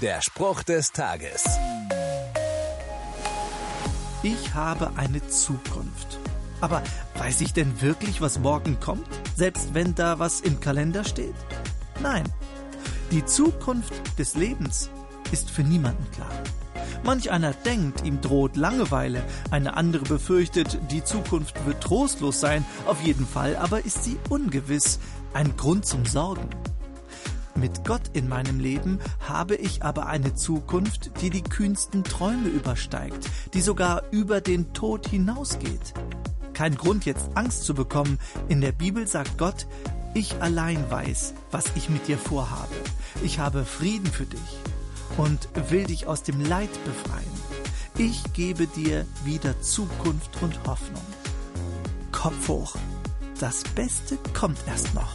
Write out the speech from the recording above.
Der Spruch des Tages. Ich habe eine Zukunft. Aber weiß ich denn wirklich, was morgen kommt? Selbst wenn da was im Kalender steht? Nein. Die Zukunft des Lebens ist für niemanden klar. Manch einer denkt, ihm droht Langeweile, eine andere befürchtet, die Zukunft wird trostlos sein, auf jeden Fall aber ist sie ungewiss, ein Grund zum Sorgen. Mit Gott in meinem Leben habe ich aber eine Zukunft, die die kühnsten Träume übersteigt, die sogar über den Tod hinausgeht. Kein Grund jetzt Angst zu bekommen, in der Bibel sagt Gott, ich allein weiß, was ich mit dir vorhabe. Ich habe Frieden für dich und will dich aus dem Leid befreien. Ich gebe dir wieder Zukunft und Hoffnung. Kopf hoch. Das Beste kommt erst noch.